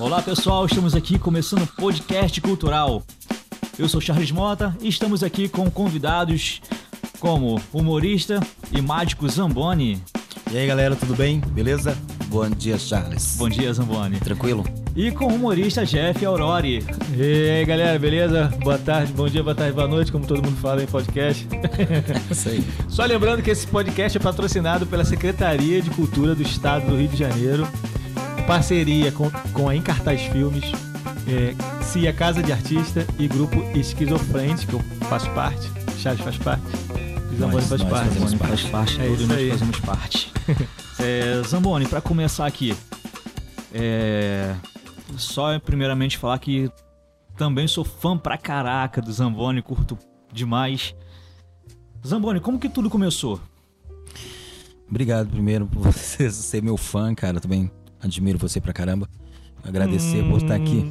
Olá pessoal, estamos aqui começando o podcast cultural. Eu sou Charles Mota e estamos aqui com convidados como humorista e mágico Zamboni. E aí galera, tudo bem? Beleza? Bom dia, Charles. Bom dia, Zamboni. Tranquilo? E com o humorista Jeff Aurori. E aí galera, beleza? Boa tarde, bom dia, boa tarde, boa noite, como todo mundo fala em podcast. Isso aí. Só lembrando que esse podcast é patrocinado pela Secretaria de Cultura do Estado do Rio de Janeiro, parceria com, com a Encartaz Filmes, é, CIA Casa de Artista e Grupo Esquizofrente, que eu faço parte, Charles faz parte, Zamboni faz nós parte. Zamboni faz parte, É todos nós aí. fazemos parte. é, Zamboni, pra começar aqui, é, só primeiramente falar que também sou fã pra caraca do Zamboni, curto demais. Zamboni, como que tudo começou? Obrigado primeiro por você ser meu fã, cara. Também admiro você pra caramba. Agradecer por estar aqui.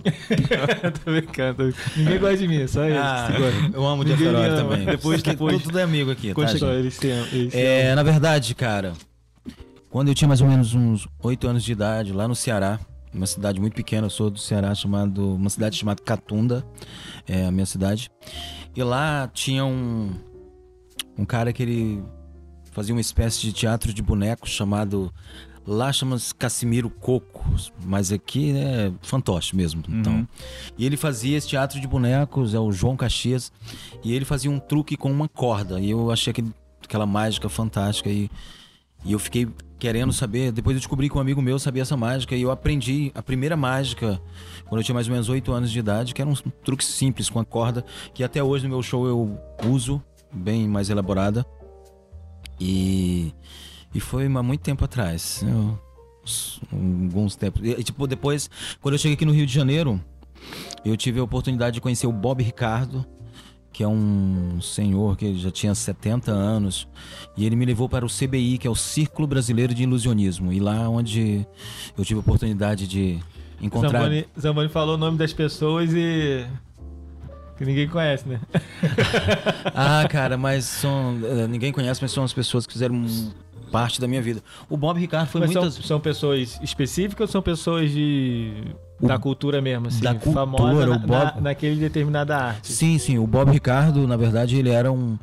tô brincando, tô brincando. Ninguém gosta de mim, só eles. Ah, eu amo o Jeff ama. também. Depois- depois- Tudo é amigo aqui, tá, só, eles amam. Eles É, na verdade, cara, quando eu tinha mais ou menos uns 8 anos de idade, lá no Ceará, uma cidade muito pequena, eu sou do Ceará, chamado, uma cidade chamada Catunda, é a minha cidade. E lá tinha um, um cara que ele fazia uma espécie de teatro de bonecos chamado. Lá chama-se Cassimiro Coco, mas aqui é fantoche mesmo. Então. Uhum. E ele fazia esse teatro de bonecos, é o João Caxias, e ele fazia um truque com uma corda. E eu achei aquele, aquela mágica fantástica. E, e eu fiquei querendo saber. Depois eu descobri que um amigo meu sabia essa mágica. E eu aprendi a primeira mágica quando eu tinha mais ou menos 8 anos de idade, que era um truque simples com a corda, que até hoje no meu show eu uso, bem mais elaborada. E, e foi há muito tempo atrás. Eu- alguns tempos. E, tipo, depois, quando eu cheguei aqui no Rio de Janeiro, eu tive a oportunidade de conhecer o Bob Ricardo, que é um senhor que já tinha 70 anos, e ele me levou para o CBI, que é o Círculo Brasileiro de Ilusionismo, e lá onde eu tive a oportunidade de encontrar Zamboni, Zamboni falou o nome das pessoas e. que ninguém conhece, né? Ah, cara, mas são eh, ninguém conhece, mas são as pessoas que fizeram parte da minha vida. O Bob Ricardo foi Mas muitas são, são pessoas específicas ou são pessoas de. da cultura mesmo, assim? da cultura, famosa na, o Bob- na- naquele determinada arte. Sim, sim. O Bob Ricardo, na verdade, ele era um,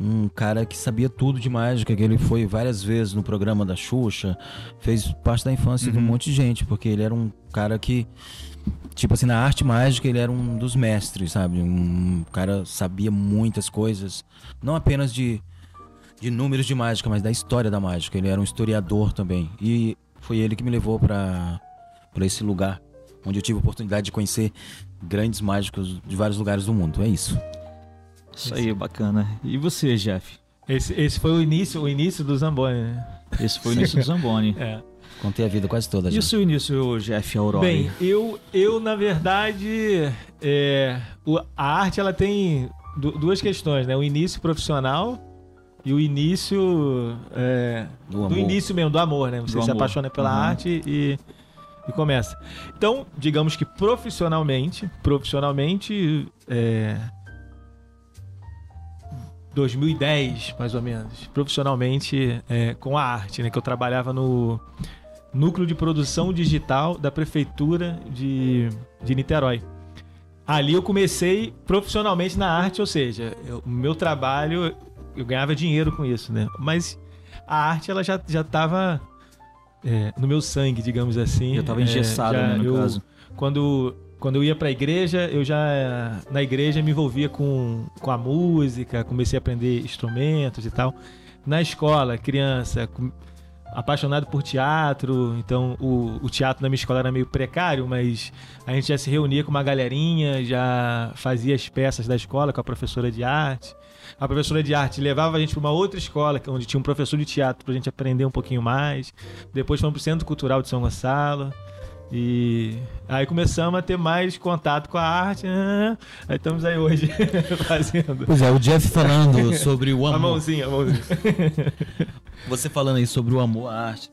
um cara que sabia tudo de mágica, que ele foi várias vezes no programa da Xuxa, fez parte da infância de um monte de gente, porque ele era um cara que, tipo assim, na arte mágica, ele era um dos mestres, sabe? Um cara sabia muitas coisas, não apenas de, de números de mágica, mas da história da mágica. Ele era um historiador também. E foi ele que me levou para para esse lugar, onde eu tive a oportunidade de conhecer grandes mágicos de vários lugares do mundo. É isso. Isso aí, bacana. E você, Jeff? Esse, esse foi o início, o início do Zamboni, né? Esse foi o início do Zamboni. É. Contei a vida quase toda, E o seu início, Jeff Aurori? Bem, eu, eu na verdade, é, a arte ela tem du- duas questões, né? O início profissional e o início é, Do do, início mesmo do amor, né? Você Do se amor. apaixona pela Uhum. arte e, e começa. Então, digamos que profissionalmente, profissionalmente, é, 2010 mais ou menos, profissionalmente é, com a arte, né? Que eu trabalhava no núcleo de produção digital da prefeitura de, de Niterói. Ali eu comecei profissionalmente na arte, ou seja, eu- o meu trabalho eu ganhava dinheiro com isso, né? Mas a arte ela já já estava no meu sangue, digamos assim. Já tava É, engessada, já né, no eu- caso. Quando quando eu ia para a igreja, eu já na igreja me envolvia com, com a música, comecei a aprender instrumentos e tal. Na escola, criança, apaixonado por teatro, então o, o teatro na minha escola era meio precário, mas a gente já se reunia com uma galerinha, já fazia as peças da escola com a professora de arte. A professora de arte levava a gente para uma outra escola, que- onde tinha um professor de teatro para a gente aprender um pouquinho mais. Depois fomos para o Centro Cultural de São Gonçalo. E aí começamos a ter mais contato com a arte. ah, Aí estamos aí hoje fazendo. Pois é, o Jeff falando sobre o A amor. mãozinha, a mãozinha. Você falando aí sobre o amor à arte.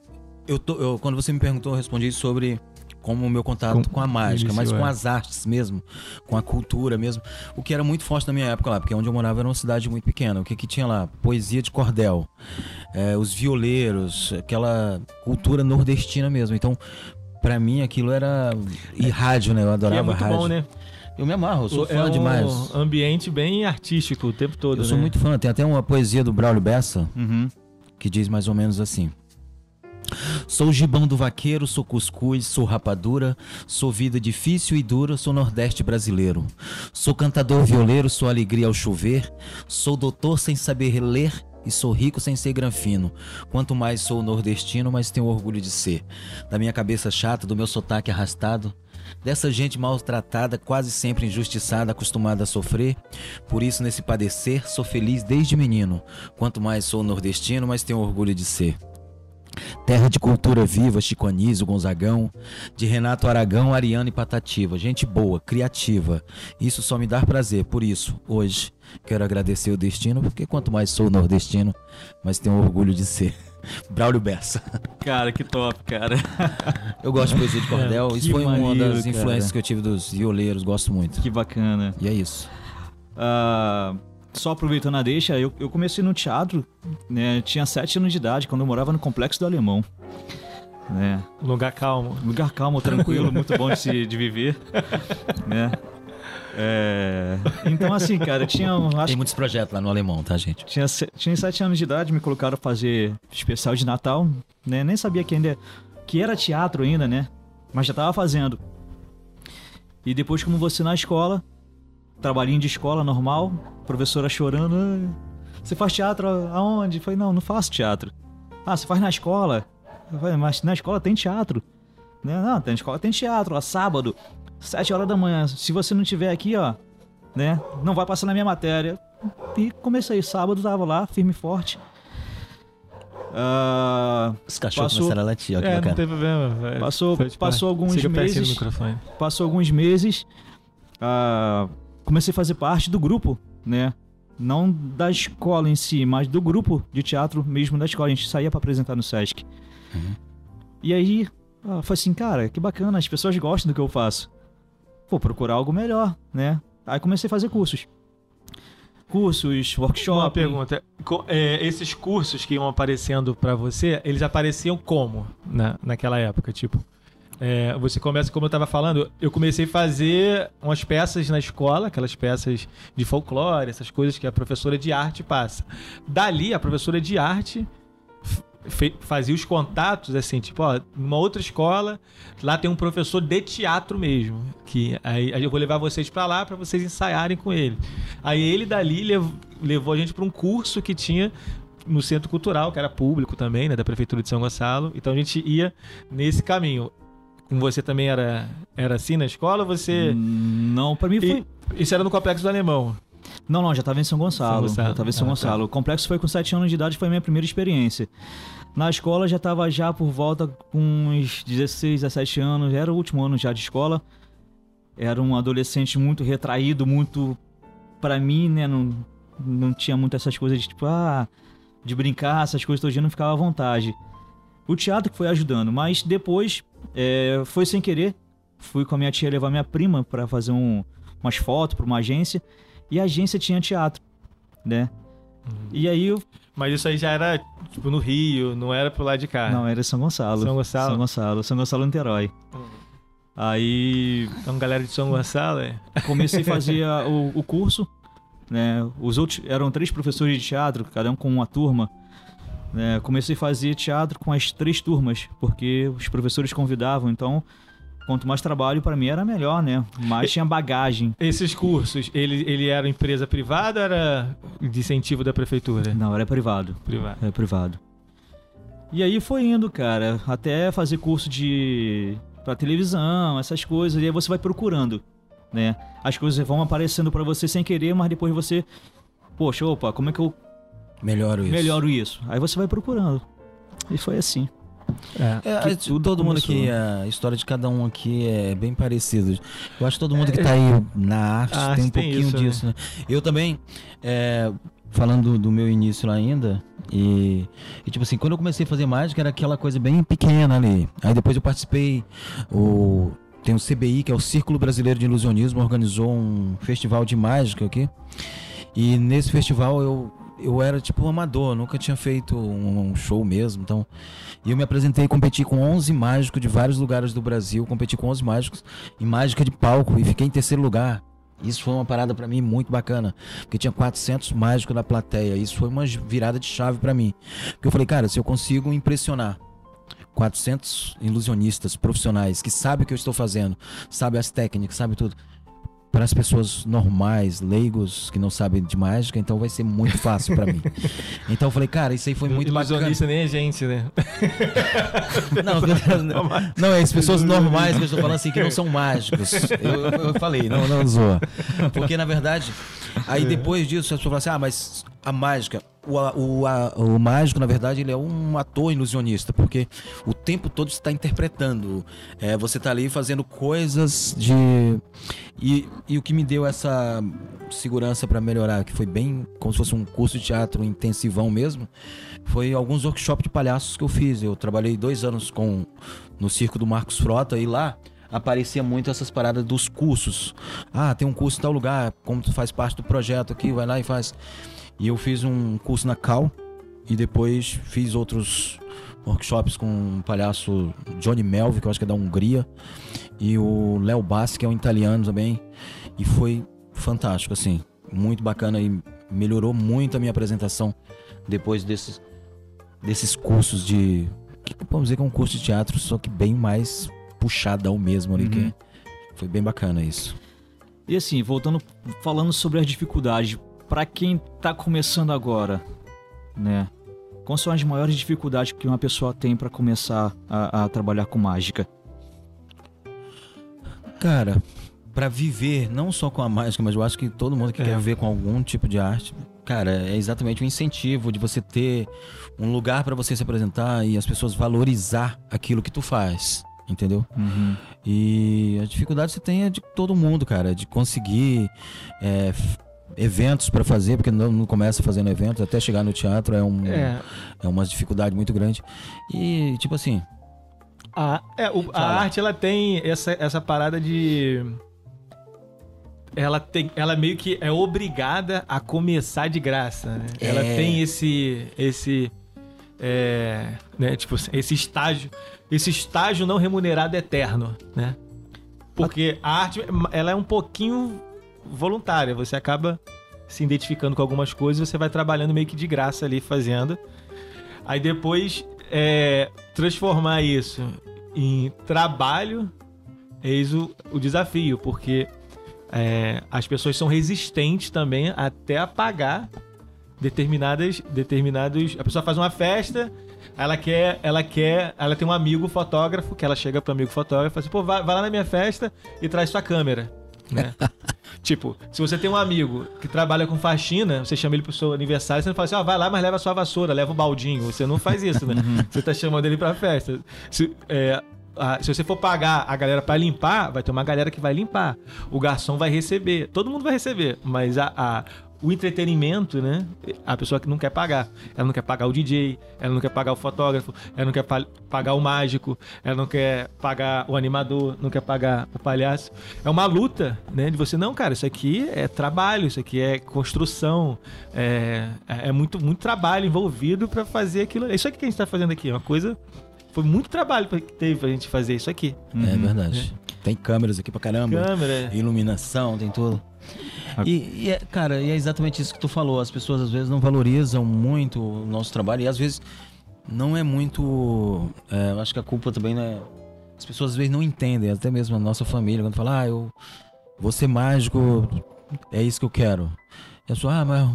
Eu tô, eu- quando você me perguntou, eu respondi sobre como o meu contato Com- com, a mágica, iniciou, mas com é. as artes mesmo, com a cultura mesmo. O que era muito forte na minha época lá, porque onde eu morava era uma cidade muito pequena. O que que tinha lá? Poesia de cordel, é, os violeiros, aquela cultura nordestina mesmo. Então, Pra mim aquilo era. E rádio, né? Eu Que adorava é muito rádio. bom, né? Eu me amarro, eu sou é fã um demais. ambiente bem artístico o tempo todo, Eu sou né? muito fã. Tem até uma poesia do Braulio Bessa Uhum. que diz mais ou menos assim. Sou gibão do vaqueiro, sou cuscuz, sou rapadura, sou vida difícil e dura, sou nordeste brasileiro. Sou cantador violeiro, sou alegria ao chover, sou doutor sem saber ler e sou rico sem ser granfino. Quanto mais sou nordestino, mais tenho orgulho de ser. Da minha cabeça chata, do meu sotaque arrastado, dessa gente maltratada, quase sempre injustiçada, acostumada a sofrer. Por isso, nesse padecer, sou feliz desde menino. Quanto mais sou nordestino, mais tenho orgulho de ser. Terra de cultura viva, Chico Anísio, Gonzagão, de Renato Aragão, Ariano e Patativa. Gente boa, criativa. Isso só me dá prazer. Por isso, hoje, quero agradecer o destino, porque quanto mais sou nordestino, mais tenho orgulho de ser. Braulio Bessa. Cara, que top, cara. Eu gosto de poesia de cordel. É, isso foi uma maneiro, das influências cara. que eu tive dos violeiros. Gosto muito. Que bacana. E é isso. Ah, só aproveitando a deixa, eu, eu comecei no teatro, né? Tinha sete anos de idade, quando eu morava no Complexo do Alemão. Né? Lugar calmo. Lugar calmo, tranquilo, muito bom de, se, de viver. Né? É, Então, assim, cara, tinha. Acho Tem muitos projetos lá no Alemão, tá, gente? Tinha, tinha sete anos de idade, me colocaram pra fazer especial de Natal, né? Nem sabia que ainda que era teatro ainda, né? Mas já tava fazendo. E depois, como você na escola, trabalhinho de escola normal, professora chorando, "Ah, você faz teatro aonde? Eu falei, não, não faço teatro. Ah, você faz na escola? Eu falei, mas na escola tem teatro. Né? Não, tem escola tem teatro, ó, sábado, sete horas da manhã. Se você não tiver aqui, ó, né? Não vai passar na minha matéria. E comecei, sábado tava lá, firme e forte. Ah, Os cachorros Passou- começaram a latir, ó, que É, não tem problema. vai. Passou- passou alguns meses. passou alguns meses, ah, comecei a fazer parte do grupo, né? Não da escola em si, mas do grupo de teatro mesmo da escola. A gente saía pra apresentar no Sesc. Uhum. E aí, ah, foi assim, cara, que bacana, as pessoas gostam do que eu faço. Vou procurar algo melhor, né? Aí comecei a fazer cursos. Cursos, workshop. Uma pergunta. É, esses cursos que iam aparecendo pra você, eles apareciam como na, naquela época? Tipo, é, você começa, como eu tava falando, eu comecei a fazer umas peças na escola, aquelas peças de folclore, essas coisas que a professora de arte passa. Dali, a professora de arte fazia os contatos, assim, tipo, ó, numa outra escola, lá tem um professor de teatro mesmo, que aí, aí eu vou levar vocês pra lá pra vocês ensaiarem com ele. Aí ele dali lev- levou a gente pra um curso que tinha no Centro Cultural, que era público também, né, da Prefeitura de São Gonçalo. Então a gente ia nesse caminho. Com você também era, era assim na escola? Você. Não, pra mim foi. E, isso era no Complexo do Alemão. Não, não, já tava em São Gonçalo. São Gonçalo. Já tava em São Ah, tá. Gonçalo. O complexo foi com 7 anos de idade, foi a minha primeira experiência. Na escola já tava já por volta com uns 16, 17 anos, era o último ano já de escola. Era um adolescente muito retraído, muito pra mim, né, não, não tinha muito essas coisas de tipo, ah, de brincar, essas coisas todo dia não ficava à vontade. O teatro que foi ajudando, mas depois é, foi sem querer. Fui com a minha tia levar minha prima pra fazer um, umas fotos pra uma agência e a agência tinha teatro, né? E aí eu. Mas isso aí já era, tipo, no Rio, não era pro lado de cá. Não, era São Gonçalo. São Gonçalo. São Gonçalo, São Gonçalo Niterói. Aí Então, galera de São Gonçalo, é. comecei a fazer a- o, o curso, né? Os outros eram três professores de teatro, cada um com uma turma. Né? Comecei a fazer teatro com as três turmas, porque os professores convidavam, então quanto mais trabalho para mim era melhor, né? Mais tinha bagagem. Esses cursos, ele, ele era empresa privada ou era de incentivo da prefeitura? Não, era privado. Privado. É privado. E aí foi indo, cara, até fazer curso de pra televisão, essas coisas, e aí você vai procurando, né? As coisas vão aparecendo pra você sem querer, mas depois você, poxa, opa, como é que eu Melhoro isso. melhoro isso? Aí você vai procurando. E foi assim. É. É, que é, tudo todo mundo aqui, a história de cada um aqui é bem parecido. Eu acho que todo mundo que tá aí na arte A tem um arte tem pouquinho isso, né? disso, né? Eu também, é, falando do, do meu início lá ainda, e, e, tipo assim, quando eu comecei a fazer mágica era aquela coisa bem pequena ali. Aí depois eu participei, o, tem o CBI, que é o Círculo Brasileiro de Ilusionismo, organizou um festival de mágica aqui. E nesse festival eu, eu era tipo um amador, nunca tinha feito um, um show mesmo, então eu me apresentei e competi com 11 mágicos de vários lugares do Brasil, competi com 11 mágicos em mágica de palco e fiquei em terceiro lugar. Isso foi uma parada para mim muito bacana, porque tinha 400 mágicos na plateia. Isso foi uma virada de chave para mim. Porque eu falei, cara, se eu consigo impressionar 400 ilusionistas profissionais que sabem o que eu estou fazendo, sabem as técnicas, sabem tudo para as pessoas normais, leigos, que não sabem de mágica, então vai ser muito fácil para mim. Então eu falei, cara, isso aí foi muito Ilusionista nem a gente, né? Não, não, não, é as pessoas normais que eu estou falando assim, que não são mágicos. Eu, eu falei, não, não zoa. Porque na verdade, aí depois disso as pessoas falam assim, ah, mas a mágica, o, o, a, o mágico, na verdade, ele é um ator ilusionista, porque o tempo todo está interpretando. É, você está ali fazendo coisas de. E, e o que me deu essa segurança para melhorar, que foi bem como se fosse um curso de teatro intensivão mesmo, foi alguns workshops de palhaços que eu fiz. Eu trabalhei dois anos com no circo do Marcos Frota e lá aparecia muito essas paradas dos cursos. Ah, tem um curso em tal lugar, como tu faz parte do projeto aqui, vai lá e faz. E eu fiz um curso na Cal e depois fiz outros workshops com o palhaço Johnny Melvi, que eu acho que é da Hungria, e o Léo Bassi, que é um italiano também. E foi fantástico, assim, muito bacana e melhorou muito a minha apresentação depois desses, desses cursos de. Que podemos dizer que é um curso de teatro, só que bem mais puxadão mesmo ali, uhum. que foi bem bacana isso. E assim, voltando, falando sobre as dificuldades, para quem está começando agora, né? Quais são as maiores dificuldades que uma pessoa tem para começar a, a, trabalhar com mágica? Cara, para viver não só com a mágica, mas eu acho que todo mundo que é. quer viver com algum tipo de arte, cara, é exatamente o incentivo de você ter um lugar para você se apresentar e as pessoas valorizar aquilo que tu faz entendeu? Uhum. E a dificuldade você tem é de todo mundo, cara, de conseguir é, eventos para fazer, porque não, não, começa fazendo eventos, até chegar no teatro é, um, é. é uma dificuldade muito grande. E, tipo assim. A, é, o, a arte, ela tem essa, essa parada de. Ela, tem, ela meio que é obrigada a começar de graça. Né? É. Ela tem esse. esse é, né, tipo, esse estágio. Esse estágio não remunerado eterno, né? Porque a arte, ela é um pouquinho voluntária. Você acaba se identificando com algumas coisas, você vai trabalhando meio que de graça ali fazendo. Aí depois é, transformar isso em trabalho, eis o, o desafio, porque é, as pessoas são resistentes também até a pagar determinadas, determinados. A pessoa faz uma festa, ela quer, ela quer, ela tem um amigo fotógrafo que ela chega pro amigo fotógrafo e fala assim, pô, vai, vai lá na minha festa e traz sua câmera, né? Tipo, se você tem um amigo que trabalha com faxina, você chama ele pro seu aniversário, você não fala assim, ó, oh, vai lá, mas leva a sua vassoura, leva o baldinho. Você não faz isso, né? Uhum. você tá chamando ele pra festa. Se, é, se você for pagar a galera para limpar, vai ter uma galera que vai limpar. O garçom vai receber. Todo mundo vai receber. Mas a, a o entretenimento, né? A pessoa que não quer pagar. Ela não quer pagar o DJ, ela não quer pagar o fotógrafo, ela não quer pagar o mágico, ela não quer pagar o animador, não quer pagar o palhaço. É uma luta, né? De você, não, cara, isso aqui é trabalho, isso aqui é construção, é, é muito, muito trabalho envolvido para fazer aquilo. É isso aqui que a gente tá fazendo aqui, é uma coisa. Foi muito trabalho que teve pra gente fazer isso aqui. É uhum. verdade. É. Tem câmeras aqui pra caramba. Câmera. Iluminação, tem tudo. E, e é, cara, e é exatamente isso que tu falou. As pessoas às vezes não valorizam muito o nosso trabalho e às vezes não é muito. É, acho que a culpa também é. As pessoas às vezes não entendem, até mesmo a nossa família, quando fala, ah, eu vou ser mágico, é isso que eu quero. E a pessoa, ah, mas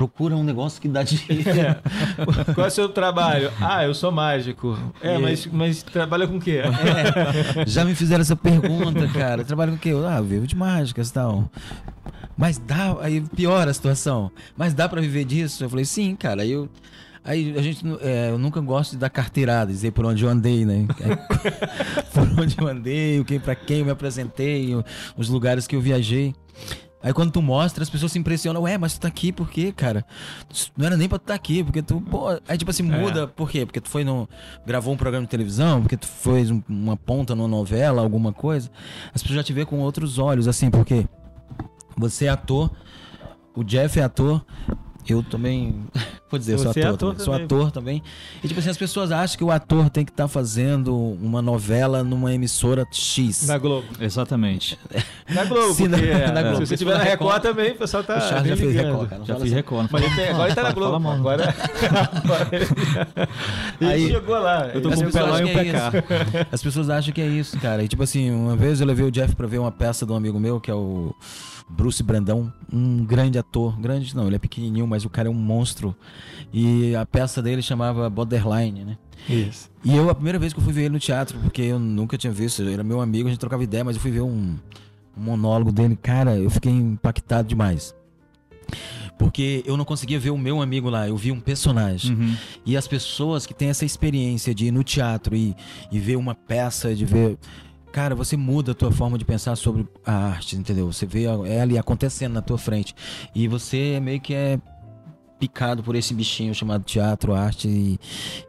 procura um negócio que dá dinheiro. É. Qual é o seu trabalho? Ah, eu sou mágico. É, mas, mas trabalha com o quê? É. Já me fizeram essa pergunta, cara. Trabalha com o quê? Ah, vivo de mágicas e tal. Mas dá, aí piora a situação. Mas dá para viver disso? Eu falei, sim, cara. Aí eu. Aí a gente, é, eu nunca gosto de dar carteirada, dizer por onde eu andei, né? por onde eu andei, o que, para quem eu me apresentei, os lugares que eu viajei. Aí quando tu mostra, as pessoas se impressionam, ué, mas tu tá aqui por quê, cara? Não era nem pra tu tá aqui, porque tu, pô. Aí tipo assim, muda, é. por quê? Porque tu foi no. gravou um programa de televisão, porque tu fez uma ponta numa novela, alguma coisa. As pessoas já te vê com outros olhos, assim, porque você é ator, o Jeff é ator, Eu também, vou dizer, sou Você é ator, ator também. Sou ator também. E tipo assim, as pessoas acham que o ator tem que estar fazendo uma novela numa emissora X. Na Globo. Exatamente. Na Globo, Se na- porque, é, na Globo. se você Se tiver for na Record, Record, também, o pessoal tá o Charles já fez. Record, cara. Já fala fiz assim. Record. Mas ele tem, agora ele tá na Fala Globo. mal. Agora, agora ele, Aí- chegou lá. Eu tô com um As chegou pelão lá. e um pessoas PK. acham que é As pessoas acham que é isso, cara. E tipo assim, uma vez eu levei o Jeff pra ver uma peça de um amigo meu, que é o Bruce Brandão, um grande ator. Grande não, ele é pequenininho, mas o cara é um monstro. E a peça dele chamava Borderline, né? Isso. E eu, a primeira vez que eu fui ver ele no teatro, porque eu nunca tinha visto, ele era meu amigo, a gente trocava ideia, mas eu fui ver um, um monólogo dele, cara, eu fiquei impactado demais. Porque eu não conseguia ver o meu amigo lá, eu vi um personagem. Uhum. E as pessoas que têm essa experiência de ir no teatro e, e ver uma peça, de ver. Cara, você muda a tua forma de pensar sobre a arte, entendeu? Você vê ela ali acontecendo na tua frente. E você meio que é picado por esse bichinho chamado teatro, arte, e,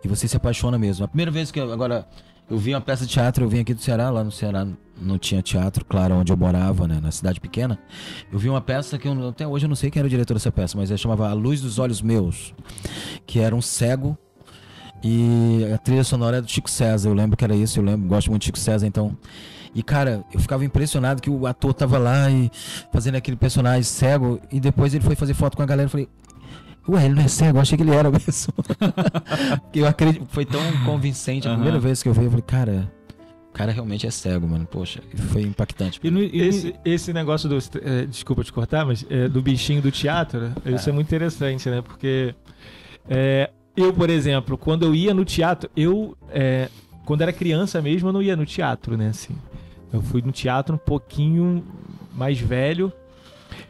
e você se apaixona mesmo. A primeira vez que eu, agora eu vi uma peça de teatro, eu vim aqui do Ceará, lá no Ceará não tinha teatro, claro, onde eu morava, né, na cidade pequena. Eu vi uma peça que eu, até hoje eu não sei quem era o diretor dessa peça, mas ela chamava A Luz dos Olhos Meus, que era um cego e a trilha sonora é do Chico César, eu lembro que era isso, eu lembro, gosto muito de Chico César, então. E cara, eu ficava impressionado que o ator tava lá e fazendo aquele personagem cego, e depois ele foi fazer foto com a galera, eu falei, ué, ele não é cego, eu achei que ele era mesmo. Eu acredito, foi tão convincente a primeira vez que eu vi, eu falei, cara, o cara realmente é cego, mano, poxa, foi impactante. E no- e Esse, esse negócio do. eh, desculpa te cortar, mas eh, do bichinho do teatro, isso é muito interessante, né? Porque eh, eu, por exemplo, quando eu ia no teatro, eu. eh, quando era criança mesmo, eu não ia no teatro, né? Assim, eu fui no teatro um pouquinho mais velho.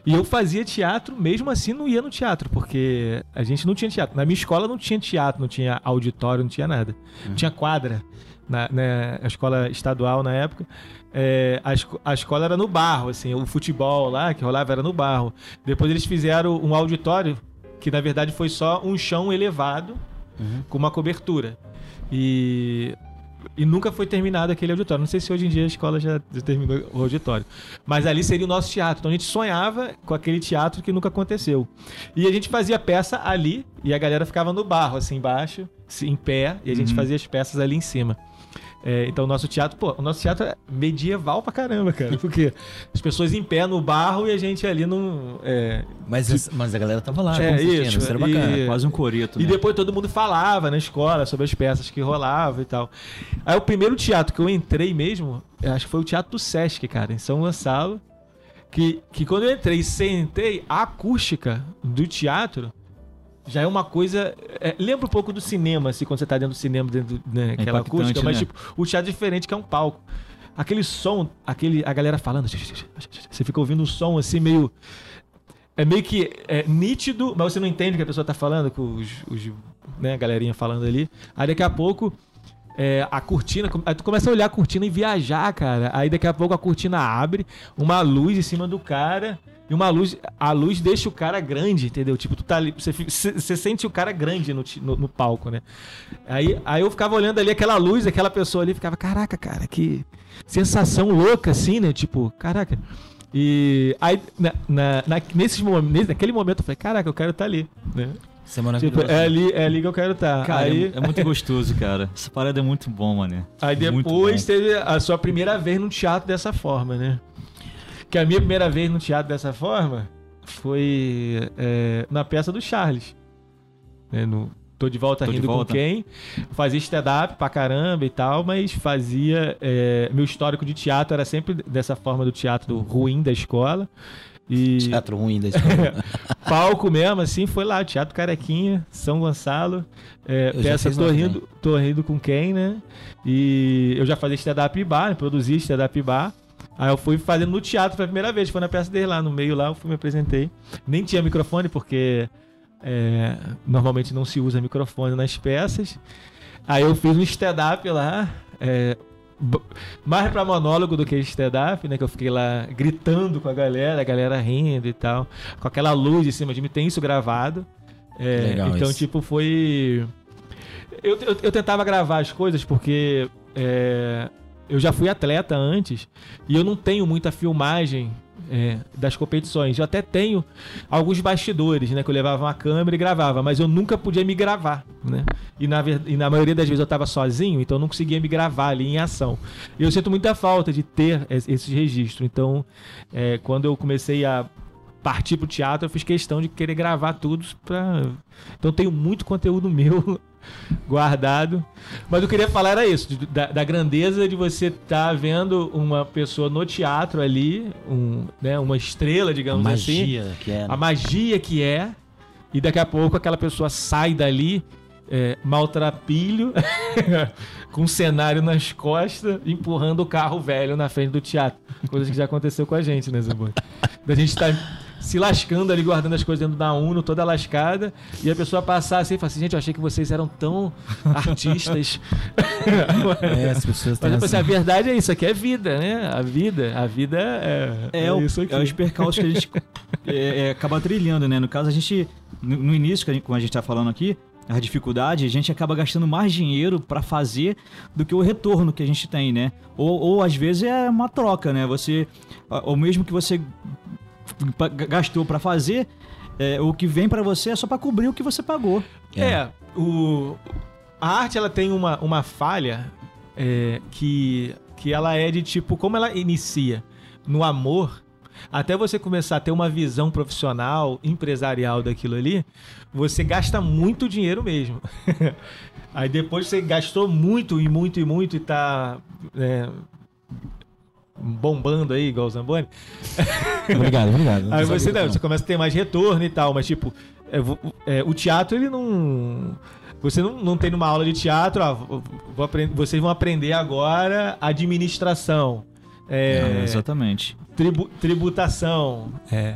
E eu fazia teatro, mesmo assim não ia no teatro, porque a gente não tinha teatro. Na minha escola não tinha teatro, não tinha auditório, não tinha nada. Uhum. Tinha quadra na, na a escola estadual na época. É, a, esco- a escola era no barro, assim, o futebol lá que rolava era no barro. Depois eles fizeram um auditório que na verdade foi só um chão elevado Uhum. com uma cobertura. E, e nunca foi terminado aquele auditório. Não sei se hoje em dia a escola já terminou o auditório. Mas ali seria o nosso teatro. Então a gente sonhava com aquele teatro que nunca aconteceu. E a gente fazia peça ali e a galera ficava no barro, assim embaixo, em pé, e a gente Uhum. fazia as peças ali em cima. É, então o nosso teatro, pô, o nosso teatro é medieval pra caramba, cara. Porque as pessoas em pé no barro e a gente ali num. é, Mas, essa- mas a galera tava lá, É, consistindo, isso, isso era bacana. e- quase um coreto, E né? depois todo mundo falava na escola sobre as peças que rolavam e tal. Aí o primeiro teatro que eu entrei mesmo, acho que foi o Teatro do Sesc, cara, em São Gonçalo. Que, que quando eu entrei e sentei, a acústica do teatro já é uma coisa. é, lembra um pouco do cinema, assim, quando você tá dentro do cinema, dentro do- né, impactante, acústica, mas né? tipo, o teatro é diferente, que é um palco. Aquele som, aquele, a galera falando, você fica ouvindo um som assim meio. É meio que é, nítido, mas você não entende o que a pessoa tá falando, com os, os né, a galerinha falando ali. Aí daqui a pouco é, a cortina, aí tu começa a olhar a cortina e viajar, cara. Aí daqui a pouco a cortina abre, uma luz em cima do cara. E uma luz, a luz deixa o cara grande, entendeu? Tipo, tu tá ali, você, você- sente o cara grande no, no, no palco, né? Aí, aí eu ficava olhando ali aquela luz, aquela pessoa ali, ficava, caraca, cara, que sensação louca, assim, né? Tipo, caraca. E aí, na, na, na- nesses naquele momento, eu falei, caraca, eu quero estar ali, né? Isso é. Tipo, é ali, é ali que eu quero estar. Cara, aí, é, é muito gostoso, cara. Essa parada é muito bom, mano. Aí depois teve a sua primeira vez no teatro dessa forma, né? Que a minha primeira vez no teatro dessa forma foi é, na peça do Charles. Né? No Tô de volta Tô de rindo volta. com quem? Fazia stand-up pra caramba e tal, mas fazia. é, meu histórico de teatro era sempre dessa forma do teatro ruim da escola. E Teatro ruim da escola. palco mesmo, assim, foi lá, Teatro Carequinha, São Gonçalo. É, peça tô rindo, tô rindo com quem, né? E eu já fazia stand-up bar, né? produzia stand-up bar. Aí eu fui fazendo no teatro pela primeira vez, foi na peça dele lá, no meio lá, eu fui me apresentei. Nem tinha microfone, porque é, normalmente não se usa microfone nas peças. Aí eu fiz um stand-up lá, é, mais pra monólogo do que stand-up, né? Que eu fiquei lá gritando com a galera, a galera rindo e tal, com aquela luz em cima de mim, tem isso gravado. É, Legal então, isso. tipo, foi. Eu, eu, eu tentava gravar as coisas porque é, eu já fui atleta antes e eu não tenho muita filmagem é, das competições. Eu até tenho alguns bastidores, né? Que eu levava uma câmera e gravava, mas eu nunca podia me gravar, né? E na, e na maioria das vezes eu estava sozinho, então eu não conseguia me gravar ali em ação. E eu sinto muita falta de ter esse registro. Então, é, quando eu comecei a partir pro teatro, eu fiz questão de querer gravar tudo pra... Então tenho muito conteúdo meu guardado. Mas eu queria falar era isso, da, da grandeza de você estar tá vendo uma pessoa no teatro ali, um, né, uma estrela, digamos a assim. Magia que é. A magia que é. E daqui a pouco aquela pessoa sai dali é, maltrapilho, com um cenário nas costas, empurrando o carro velho na frente do teatro. Coisa que já aconteceu com a gente, né, Zambo? Da gente estar tá se lascando ali, guardando as coisas dentro da Uno, toda lascada, e a pessoa passar assim e falar assim, gente, eu achei que vocês eram tão artistas. é, as pessoas Mas assim, a verdade é isso, aqui é vida, né? A vida, a vida é, é, é isso aqui. É os percalços que a gente é, é, acaba trilhando, né? No caso, a gente, no, no início, como a gente tá falando aqui, a dificuldade, a gente acaba gastando mais dinheiro para fazer do que o retorno que a gente tem, né? Ou, ou às vezes é uma troca, né? Você, ou mesmo que você gastou para fazer, é, o que vem para você é só para cobrir o que você pagou. É, é o, a arte ela tem uma, uma falha é, que, que ela é de tipo, como ela inicia no amor, até você começar a ter uma visão profissional, empresarial daquilo ali, você gasta muito dinheiro mesmo. Aí depois você gastou muito e muito e muito e tá é, bombando aí, igual o Zamboni. Obrigado, obrigado. Aí você, não, você começa a ter mais retorno e tal, mas tipo, é, é, o teatro ele não. Você não, não tem numa aula de teatro, ó, vou aprender, vocês vão aprender agora administração. É, é, exatamente. Tribu, tributação. É,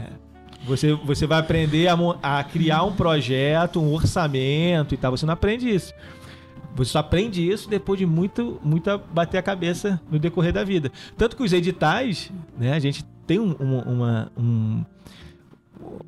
você, você vai aprender a, a criar um projeto, um orçamento e tal. Você não aprende isso. Você só aprende isso depois de muito, muita bater a cabeça no decorrer da vida. Tanto que os editais, né, a gente tem um, uma, um,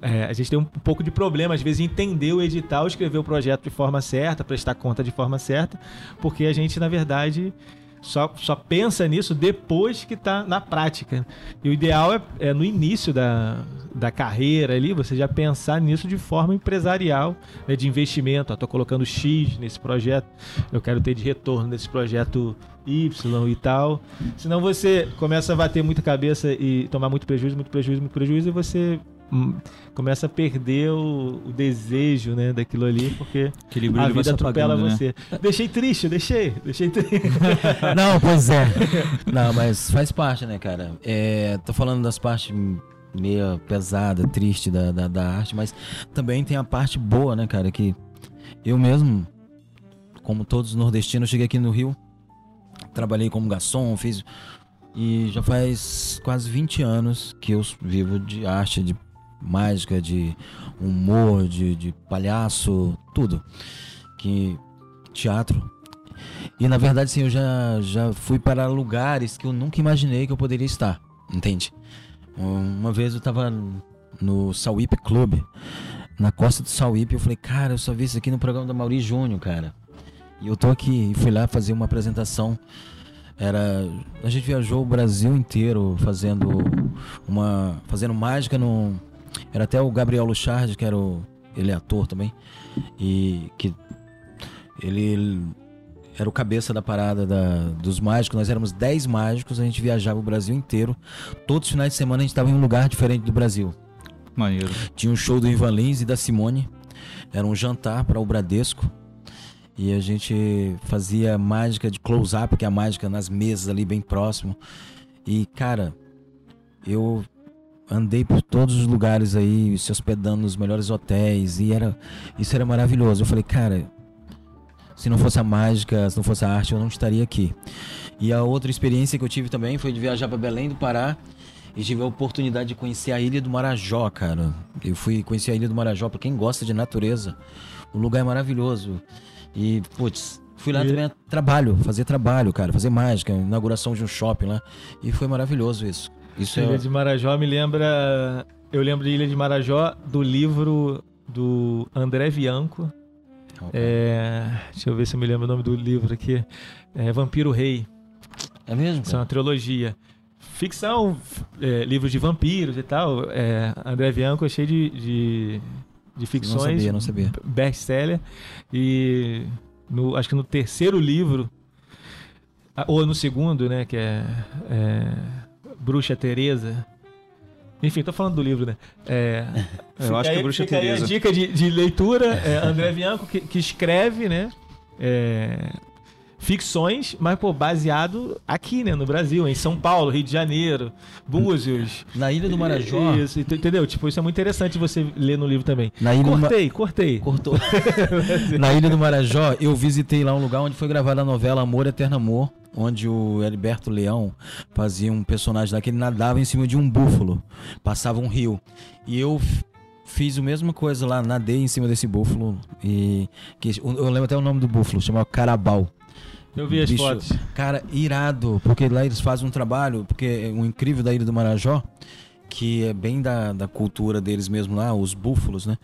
é, a gente tem um pouco de problema, às vezes, em entender o edital, escrever o projeto de forma certa, prestar conta de forma certa, porque a gente, na verdade, só, só pensa nisso depois que está na prática. E o ideal é, é, no início da, da carreira ali, você já pensar nisso de forma empresarial, né, de investimento. Estou colocando X nesse projeto, eu quero ter de retorno nesse projeto Y e tal. Senão você começa a bater muita cabeça e tomar muito prejuízo, muito prejuízo, muito prejuízo, e você começa a perder o, o, desejo, né, daquilo ali, porque a vida atropela apagando, né? você. Né? Deixei triste, deixei, deixei triste. Não, pois é. Não, mas faz parte, né, cara? É, tô falando das partes meio pesada, triste da, da, da, arte, mas também tem a parte boa, né, cara? Que eu mesmo, como todos os nordestinos, cheguei aqui no Rio, trabalhei como garçom, fiz. E já faz quase 20 anos que eu vivo de arte, de mágica, de humor, de, de palhaço, tudo. Que teatro. E na verdade, sim, eu já, já fui para lugares que eu nunca imaginei que eu poderia estar, entende? Uma vez eu estava no Sauípe Club, na costa do Sauípe, eu falei, cara, eu só vi isso aqui no programa da Mauri Júnior, cara. E eu tô aqui e fui lá fazer uma apresentação. Era, a gente viajou o Brasil inteiro fazendo uma, fazendo mágica no, era até o Gabriel Luchardi, que era o. Ele é ator também. E que. Ele era o cabeça da parada da, dos mágicos. Nós éramos 10 mágicos, a gente viajava o Brasil inteiro. Todos os finais de semana a gente estava em um lugar diferente do Brasil. Maneiro. Tinha um show do Ivan Lins e da Simone. Era um jantar para o Bradesco. E a gente fazia mágica de close-up, que é a mágica nas mesas ali bem próximo. E, cara, eu andei por todos os lugares aí, se hospedando nos melhores hotéis e era isso era maravilhoso. Eu falei, cara, se não fosse a mágica, se não fosse a arte, eu não estaria aqui. E a outra experiência que eu tive também foi de viajar para Belém do Pará e tive a oportunidade de conhecer a Ilha do Marajó, cara. Eu fui conhecer a Ilha do Marajó para quem gosta de natureza. O lugar é maravilhoso. E, putz, fui lá e... também trabalho, fazer trabalho, cara, fazer mágica, inauguração de um shopping lá. E foi maravilhoso isso. Isso Ilha é... de Marajó me lembra. Eu lembro de Ilha de Marajó do livro do André Bianco. É... Deixa eu ver se eu me lembro o nome do livro aqui. É Vampiro Rei. É mesmo? Isso é uma trilogia. ficção, é, livros de vampiros e tal. É, André Bianco é cheio de, de, de ficções. Não sabia, não sabia. Best-seller. E no, acho que no terceiro livro, ou no segundo, né, que é, é Bruxa Teresa. Enfim, tô falando do livro, né? É, Eu acho que é Bruxa aí Teresa. a dica de, de leitura, é André Bianco, que, que escreve, né? é, ficções, mas, pô, baseado aqui, né? No Brasil, em São Paulo, Rio de Janeiro, Búzios. Na Ilha do Marajó. Isso, ent- entendeu? Tipo, isso é muito interessante você ler no livro também. Na Ilha do Cortei, cortei. Cortou. Na Ilha do Marajó, eu visitei lá um lugar onde foi gravada a novela Amor Eterno Amor, onde o Heriberto Leão fazia um personagem lá que ele nadava em cima de um búfalo, passava um rio. E eu fiz a mesma coisa lá, nadei em cima desse búfalo e que eu lembro até o nome do búfalo, chamava Carabal. Eu vi as Bicho, fotos. Cara, irado, porque lá eles fazem um trabalho, porque o incrível da Ilha do Marajó, que é bem da, da cultura deles mesmo lá, os búfalos, né?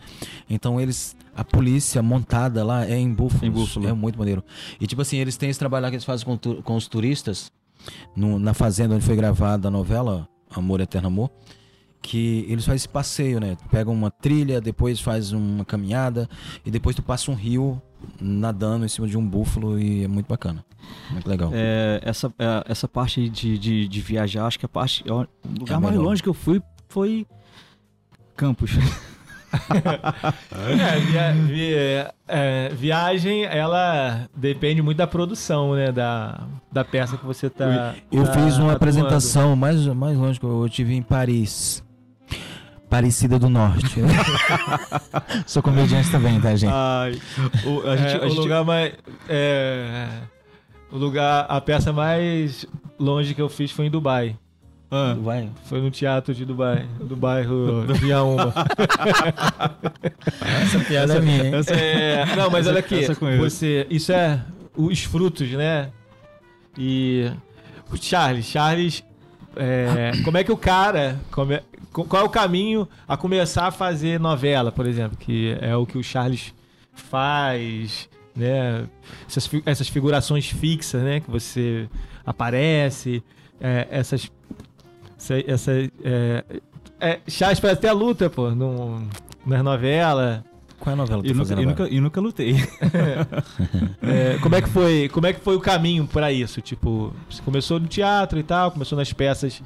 Então eles, a polícia montada lá é em búfalos. Em búfalo. É muito maneiro. E tipo assim, eles têm esse trabalho lá que eles fazem com, tu- com os turistas, no- na fazenda onde foi gravada a novela Amor Eterno Amor, que eles fazem esse passeio, né? Pegam uma trilha, depois faz uma caminhada e depois tu passa um rio nadando em cima de um búfalo e é muito bacana. Muito legal. É, essa, é, essa parte de, de, de viajar, acho que a parte. O lugar É mais longe que eu fui foi Campos. É, via- vi- é, viagem, ela depende muito da produção, né? Da, da peça que você tá. Eu tá fiz uma atuando. apresentação mais, mais longe que eu, eu tive em Paris. Parecida do Norte. Sou comediante também, tá, gente? Ai, o, a É, gente, a o gente- lugar mais. é, o lugar. A peça mais longe que eu fiz foi em Dubai. Ah, Vai. Foi no teatro de Dubai, do bairro Viaúma. Essa piada é minha, hein? É, não, mas olha aqui, essa conheço. você, isso é os frutos, né? E o Charles, Charles, é, como é que o cara, come- co- qual é o caminho a começar a fazer novela, por exemplo, que é o que o Charles faz, né? Essas, essas figurações fixas, né? Que você aparece, é, essas, essa, essa é, é, Charles faz até luta, pô, num, nas novelas. Qual é a novela que e, tá nunca, nunca, nunca lutei. É, como é que foi? Como é que foi o caminho pra isso? Tipo, você começou no teatro e tal, começou nas peças.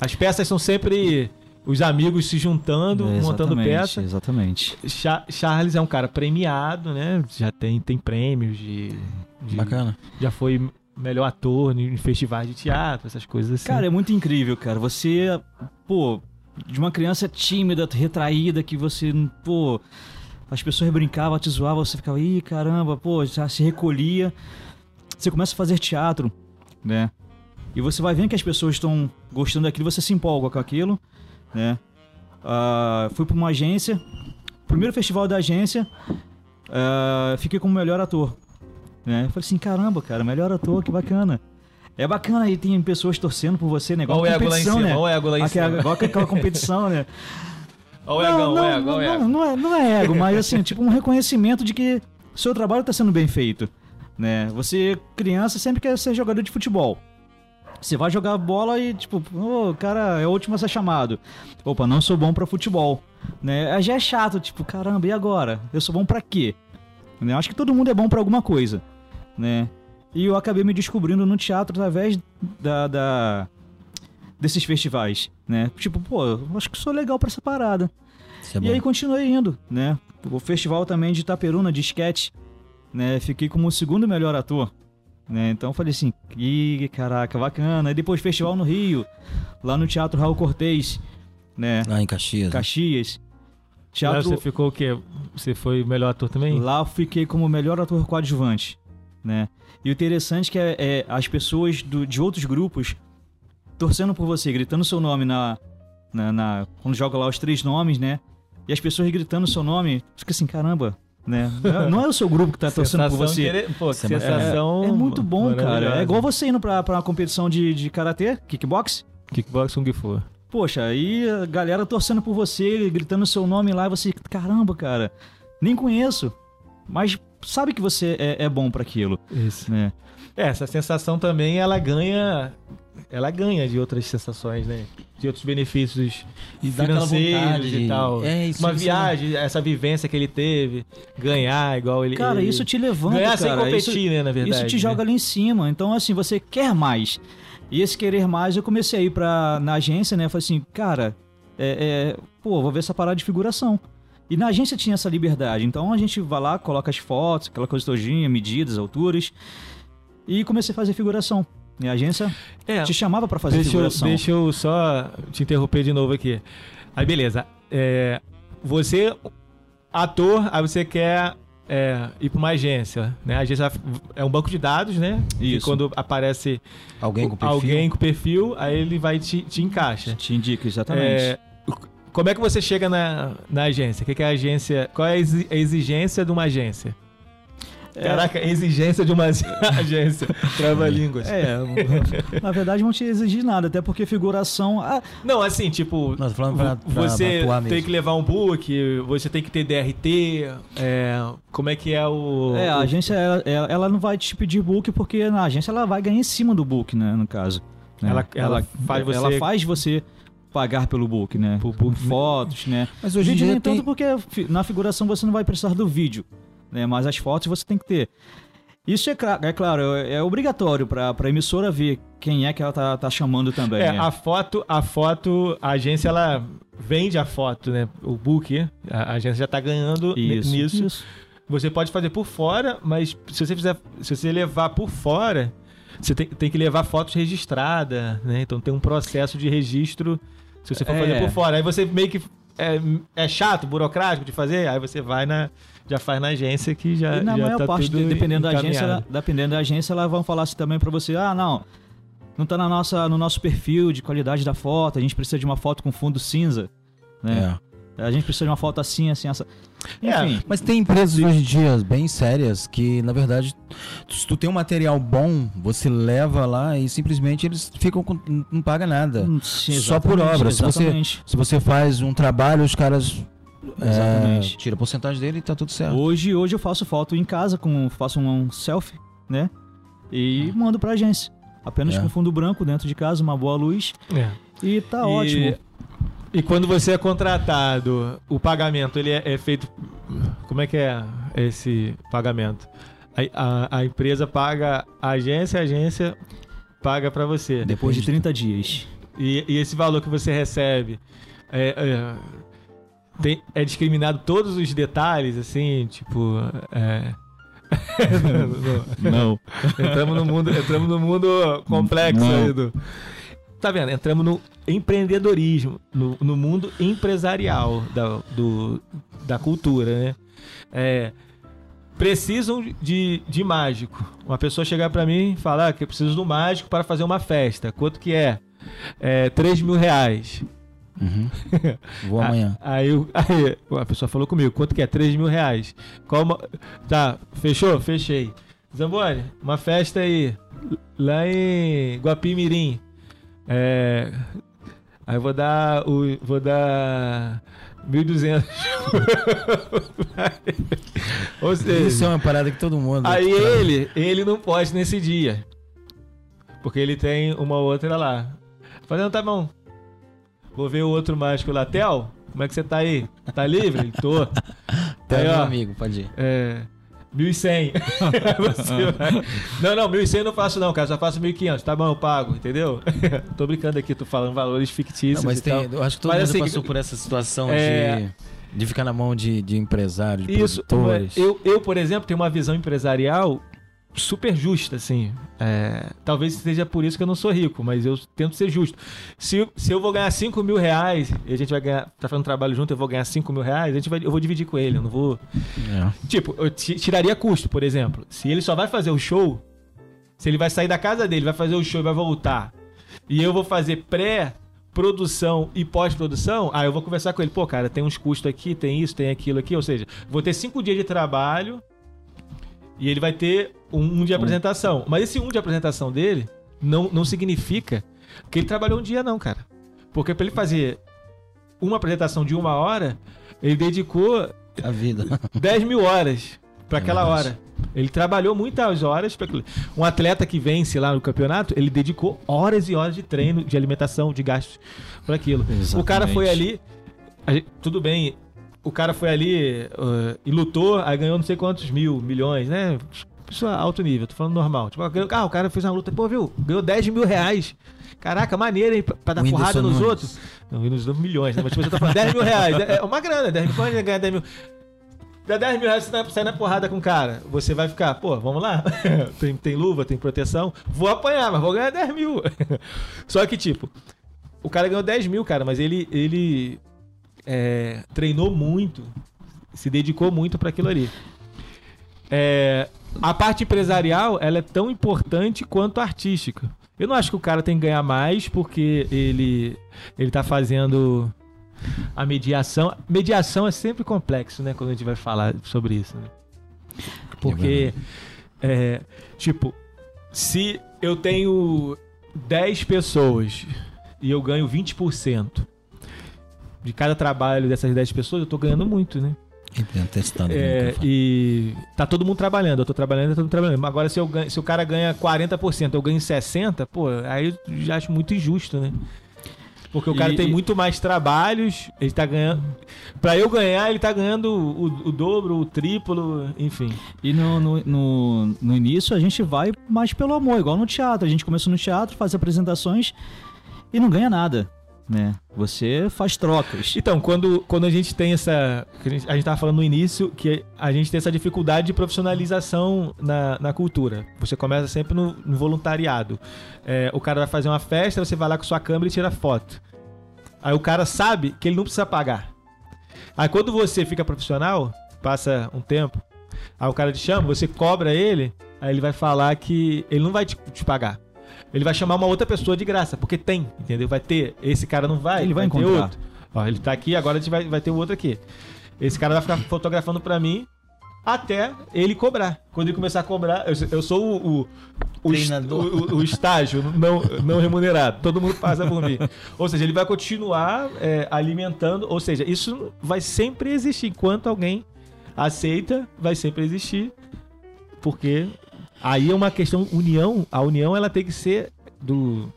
As peças são sempre os amigos se juntando, montando Exatamente, peça. Exatamente. Cha- Charles é um cara premiado, né? Já tem, tem prêmios de, de- Bacana. já foi melhor ator em festivais de teatro, essas coisas assim. Cara, é muito incrível, cara. Você, pô, de uma criança tímida, retraída, que você, pô, as pessoas brincavam, te zoavam, você ficava, ih, caramba, pô, já se recolhia. Você começa a fazer teatro, né? E você vai vendo que as pessoas estão gostando daquilo, você se empolga com aquilo, né? Ah, fui pra uma agência, primeiro festival da agência, ah, fiquei como melhor ator, né? Eu falei assim, caramba, cara, melhor ator, que bacana. É bacana aí, tem pessoas torcendo por você, né? Igual Olha o ego lá em cima, né? olha o ego lá em Aquela, cima. aquela competição, né? Olha o não, olha o ego, olha o ego. não, não é, não é ego, mas assim, tipo um reconhecimento de que seu trabalho está sendo bem feito, né? Você, criança, sempre quer ser jogador de futebol. Você vai jogar bola e, tipo, ô, cara, é o último a ser chamado. Opa, não sou bom pra futebol, né? Já é chato, tipo, caramba, e agora? Eu sou bom pra quê? Né? Acho que todo mundo é bom pra alguma coisa, né? E eu acabei me descobrindo no teatro através da, da- desses festivais, né? Tipo, pô, eu acho que sou legal pra essa parada. É E aí continuei indo, né? O festival também de Itaperuna, de sketch, né? Fiquei como o segundo melhor ator, né? Então eu falei assim, ih, caraca, bacana. E depois festival no Rio, lá no Teatro Raul Cortez, né? Lá em Caxias. né? Caxias. Lá Teatro... você ficou o quê? Você foi o melhor ator também? Lá eu fiquei como o melhor ator coadjuvante, né? E o interessante é que é, é as pessoas do- de outros grupos torcendo por você, gritando seu nome na, na, na- quando joga lá os três nomes, né? E as pessoas gritando seu nome, fica assim, caramba, né? Não é- é o seu grupo que tá torcendo por você. intere- Pô, que é sensação. É muito bom, cara. É igual você indo pra, pra uma competição de, de karatê, kickbox. Kickbox Kung Fu. Poxa, aí a galera torcendo por você, gritando seu nome lá, e você, caramba, cara, nem conheço. Mas sabe que você é, é bom pra aquilo, Isso. né? É, essa sensação também ela ganha ela ganha de outras sensações, né? De outros benefícios E financeiros vontade e tal. É, isso, Uma isso viagem, essa vivência que ele teve, ganhar igual ele. Cara, ele- isso te levanta, Ganhar sem cara. competir, isso, né, na verdade. isso te né? joga ali em cima. Então, assim, você quer mais. E esse querer mais, eu comecei a ir pra, na agência, né? Falei assim, cara, é, é, pô, vou ver essa parada de figuração. E na agência tinha essa liberdade. Então a gente vai lá, coloca as fotos, aquela coisa todinha, medidas, alturas. E comecei a fazer figuração. E a agência É, te chamava pra fazer deixa, eu, figuração. deixa eu só te interromper de novo aqui. Aí, beleza. É, você, ator, aí você quer é, ir pra uma agência, né? A agência é um banco de dados, né? E Isso. quando aparece Alguém com perfil. alguém com perfil, aí ele vai te, te encaixa. Te indica, exatamente. É, como é que você chega na, na agência? O que, que é a agência? Qual é a exigência de uma agência? É. Caraca, exigência de uma agência. Trava-línguas. É, na verdade não te exigir nada, até porque figuração. ah, Não, assim, tipo, tô falando pra, pra, você pra tem mesmo. que levar um book, você tem que ter DRT, é, como é que é o... É, a agência ela, ela- ela não vai te pedir book porque na agência ela vai ganhar em cima do book, né? No caso. né? Ela- ela faz você- ela faz você pagar pelo book, né? Por Por, fotos, né? Mas hoje em dia nem tem... tanto porque na figuração você não vai precisar do vídeo, né? Mas as fotos você tem que ter. Isso é, é claro, é, é obrigatório pra, pra emissora ver quem é que ela tá, tá chamando também. É, né? a foto, a foto, a agência, ela vende a foto, né? O book, a a agência já tá ganhando Isso, nisso. isso. Você pode fazer por fora, mas se você fizer, se você levar por fora, você tem, tem que levar fotos registradas, né? Então tem um processo de registro se você for É. fazer por fora. Aí você meio que é, é chato, burocrático de fazer, aí você vai na já faz na agência que já E na já maior tá parte, tudo dependendo da agência, ela- dependendo da agência, elas vão falar assim também pra você, ah, não, não tá na nossa, no nosso perfil de qualidade da foto, a gente precisa de uma foto com fundo cinza, né? É. A gente precisa de uma foto assim, assim, essa. É, Enfim, Mas tem empresas hoje em dia bem sérias que, na verdade, se tu tem um material bom, você leva lá e simplesmente eles ficam com. não paga nada. hum, sim, só por obra, se você- Exatamente. Se você faz um trabalho, os caras. É, Exatamente. tira a porcentagem dele e tá tudo certo. Hoje, hoje eu faço foto em casa, com, faço um selfie, né? E mando pra agência. Apenas É. com fundo branco dentro de casa, uma boa luz. É. E tá E- ótimo. E quando você é contratado, o pagamento ele é, é feito. Como é que é esse pagamento? A, a- a empresa paga a agência, a agência paga pra você. Depois de 30 dias. E, e esse valor que você recebe é, é, tem- é discriminado todos os detalhes, assim, tipo. é- Não. entramos no mundo, entramos no mundo complexo Não. aí do. Tá vendo? Entramos no empreendedorismo, no, no mundo empresarial da, do, da cultura, né? É, precisam de, de mágico. Uma pessoa chegar pra mim e falar que eu preciso do mágico para fazer uma festa. Quanto que é? É 3 mil reais. Uhum. Vou amanhã. Aí, o- aí a pessoa falou comigo, quanto que é? 3 mil reais. Qual uma... Tá, fechou? Fechei. Zamboni, uma festa aí, lá em Guapimirim. É... Aí eu vou dar o... vou dar 1.200. Ou Isso seja, é uma parada que todo mundo. aí ele, ele não pode nesse dia. Porque ele tem uma outra lá. Falando, tá bom. Vou ver o outro mágico lá. Theo, como é que você tá aí? Tá livre? Tô. Tá, Aí, meu amigo, pode ir. é, 1.100. Você vai- Não, não, 1.100 eu não faço não, cara. Só faço 1.500. Tá bom, eu pago, entendeu? tô brincando aqui, tô falando valores fictícios Não, mas tem, eu acho que todo Mas, mundo assim, passou por essa situação é- de, de ficar na mão de, de empresários, de Isso, produtores. eu, eu, por exemplo, tenho uma visão empresarial super justa, assim. É, talvez seja por isso que eu não sou rico, mas eu tento ser justo. Se, se eu vou ganhar 5 mil reais e a gente vai ganhar, tá fazendo trabalho junto, eu vou ganhar 5 mil reais, a gente vai, eu vou dividir com ele, eu não vou. É. Tipo, eu ti- tiraria custo, por exemplo. Se ele só vai fazer o show, se ele vai sair da casa dele, vai fazer o show e vai voltar, e eu vou fazer pré-produção e pós-produção, aí eu vou conversar com ele. Pô, cara, tem uns custos aqui, tem isso, tem aquilo aqui. Ou seja, vou ter cinco dias de trabalho e ele vai ter um, um de apresentação. Mas esse um de apresentação dele não, não significa que ele trabalhou um dia, não, cara. Porque pra ele fazer uma apresentação de uma hora, ele dedicou A vida. 10 mil horas pra É aquela hora. Ele trabalhou muitas horas. pra. Um atleta que vence lá no campeonato, ele dedicou horas e horas de treino, de alimentação, de gastos para aquilo. O cara Exatamente. foi ali. gente- tudo bem. O cara foi ali uh, e lutou, aí ganhou não sei quantos mil, milhões, né? Isso é alto nível, tô falando normal. Tipo, ganhou- ah, o cara fez uma luta, pô, viu? Ganhou 10 mil reais. Caraca, maneiro, hein? Pra, pra dar Whindersson porrada nos Nunes. outros. Não, deu milhões, né? Mas tipo, você tá falando 10 mil reais. É uma grana, 10 mil, quando ele ganha 10 mil. Dá 10 mil reais você tá- sai na porrada com o cara. Você vai ficar, pô, vamos lá. tem, tem luva, tem proteção. Vou apanhar, mas vou ganhar 10 mil. Só que, tipo, o cara ganhou 10 mil, cara, mas ele, ele é, treinou muito, se dedicou muito para aquilo ali. É, a parte empresarial, ela é tão importante quanto a artística. Eu não acho que o cara tem que ganhar mais porque ele, ele tá fazendo a mediação. Mediação é sempre complexo, né? Quando a gente vai falar sobre isso, né? Porque, é, tipo, se eu tenho 10 pessoas e eu ganho 20% de cada trabalho dessas 10 pessoas, eu tô ganhando muito, né? Entendo, testando. É, e tá todo mundo trabalhando, eu tô trabalhando, tá todo mundo trabalhando. Agora, se, eu ganho, se o cara ganha 40%, eu ganho 60%, pô, aí eu já acho muito injusto, né? Porque o cara E- tem e- muito mais trabalhos, ele tá ganhando. Pra eu ganhar, ele tá ganhando o, o dobro, o triplo, enfim. E no, no, no, no início a gente vai mais pelo amor, igual no teatro. A gente começa no teatro, faz apresentações e não ganha nada, né? Você faz trocas. Então, quando, quando a gente tem essa. A gente, a gente tava falando no início que a gente tem essa dificuldade de profissionalização na, na cultura. Você começa sempre no, no voluntariado. É, o cara vai fazer uma festa, você vai lá com sua câmera e tira foto. Aí o cara sabe que ele não precisa pagar. Aí quando você fica profissional, passa um tempo, aí o cara te chama, você cobra ele, aí ele vai falar que ele não vai te, te pagar. Ele vai chamar uma outra pessoa de graça, porque tem, entendeu? Vai ter. Esse cara não vai, Ele vai ter encontrar. outro. Ó, ele tá aqui, agora a gente vai, vai ter o outro aqui. Esse cara vai ficar fotografando pra mim até ele cobrar. Quando ele começar a cobrar, eu, eu sou o, o, o- o estágio não, não remunerado. Todo mundo passa por mim. Ou seja, ele vai continuar é, alimentando. Ou seja, isso vai sempre existir. Enquanto alguém aceita, vai sempre existir. Porque aí é uma questão união. A união ela tem que ser do,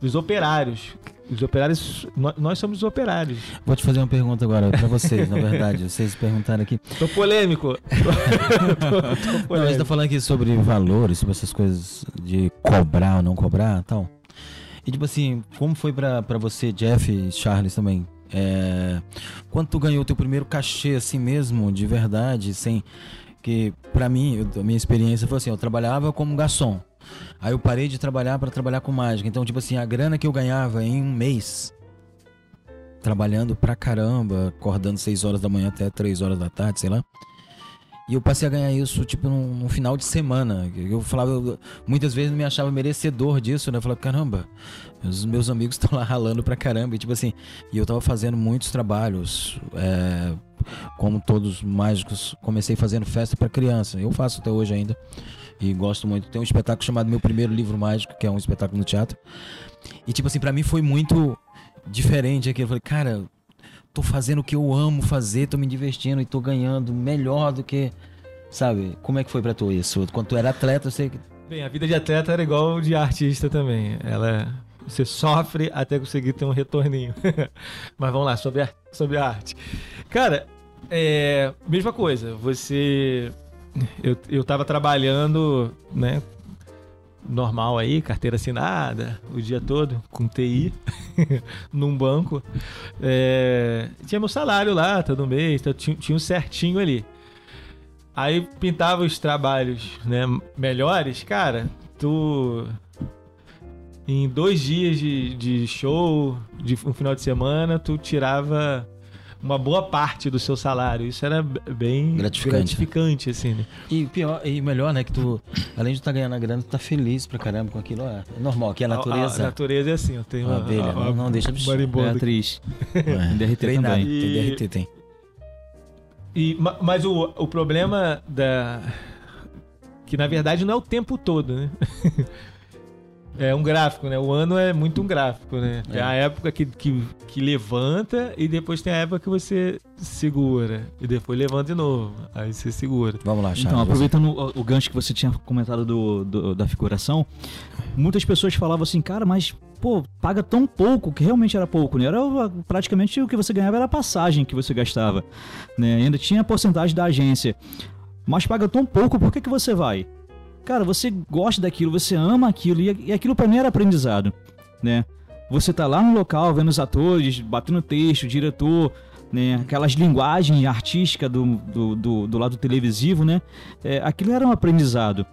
dos operários. Os operários, nó- nós somos os operários. Vou te fazer uma pergunta agora pra vocês, na verdade. Vocês perguntaram aqui. Tô polêmico. tô, tô Não, a gente polêmico. tá falando aqui sobre valores, sobre essas coisas de cobrar ou não cobrar e tal. E tipo assim, como foi pra, pra você, Jeff e Charles também? É, quando tu ganhou teu primeiro cachê assim mesmo, de verdade, sem que pra mim, a minha experiência foi assim, eu trabalhava como garçom. Aí eu parei de trabalhar pra trabalhar com mágica. Então, tipo assim, a grana que eu ganhava em um mês trabalhando pra caramba, acordando 6 horas da manhã até 3 horas da tarde, sei lá. E eu passei a ganhar isso, tipo, num, num final de semana. Eu falava, eu, muitas vezes me achava merecedor disso, né? Eu falava, caramba, os meus amigos estão lá ralando pra caramba. E tipo assim, e eu tava fazendo muitos trabalhos. é, como todos os mágicos, comecei fazendo festa pra criança. Eu faço até hoje ainda. E gosto muito. Tem um espetáculo chamado Meu Primeiro Livro Mágico, que é um espetáculo no teatro. E tipo assim, pra mim foi muito diferente aquilo. Eu falei, cara, tô fazendo o que eu amo fazer, tô me divertindo e tô ganhando melhor do que. Sabe? Como é que foi pra tu isso? Quando tu era atleta, eu sei que. Bem, a vida de atleta era igual de artista também. Ela. Você sofre até conseguir ter um retorninho. Mas vamos lá, sobre a, sobre a arte. Cara, é. Mesma coisa. Você. Eu, eu tava trabalhando, né? Normal aí, carteira assinada, o dia todo, com TI, num banco. É, tinha meu salário lá todo mês, então tinha, tinha um certinho ali. Aí pintava os trabalhos né, melhores, cara, tu. Em dois dias de, de show, de um final de semana, tu tirava uma boa parte do seu salário. Isso era bem Gratificante. gratificante assim, né? E pior, e melhor, né? Que tu, além de estar ganhando a grana, tu tá feliz pra caramba com aquilo. É normal, que é a natureza. A, a natureza é assim, eu tenho A uma abelha, não- não deixa É atriz. É, DRT treinado, também. tem E- DRT, tem. E, ma- mas o, o problema da. Que na verdade não é o tempo todo, né? É um gráfico, né? O ano é muito um gráfico, né? Tem É. a época que, que, que levanta e depois tem a época que você segura. E depois levanta de novo. Aí você segura. Vamos lá, Charles. Então, aproveitando o, o gancho que você tinha comentado do, do- da figuração, muitas pessoas falavam assim, cara, mas, pô, paga tão pouco, que realmente era pouco, né? Era praticamente o que você ganhava era a passagem que você gastava, né? Ainda tinha a porcentagem da agência. Mas paga tão pouco, por que, que você vai? Cara, você gosta daquilo, você ama aquilo, e, e aquilo pra mim era aprendizado, né? Você tá lá no local, vendo os atores, batendo texto, diretor, né? Aquelas linguagens artísticas do, do, do, do lado televisivo, né? É, aquilo era um aprendizado.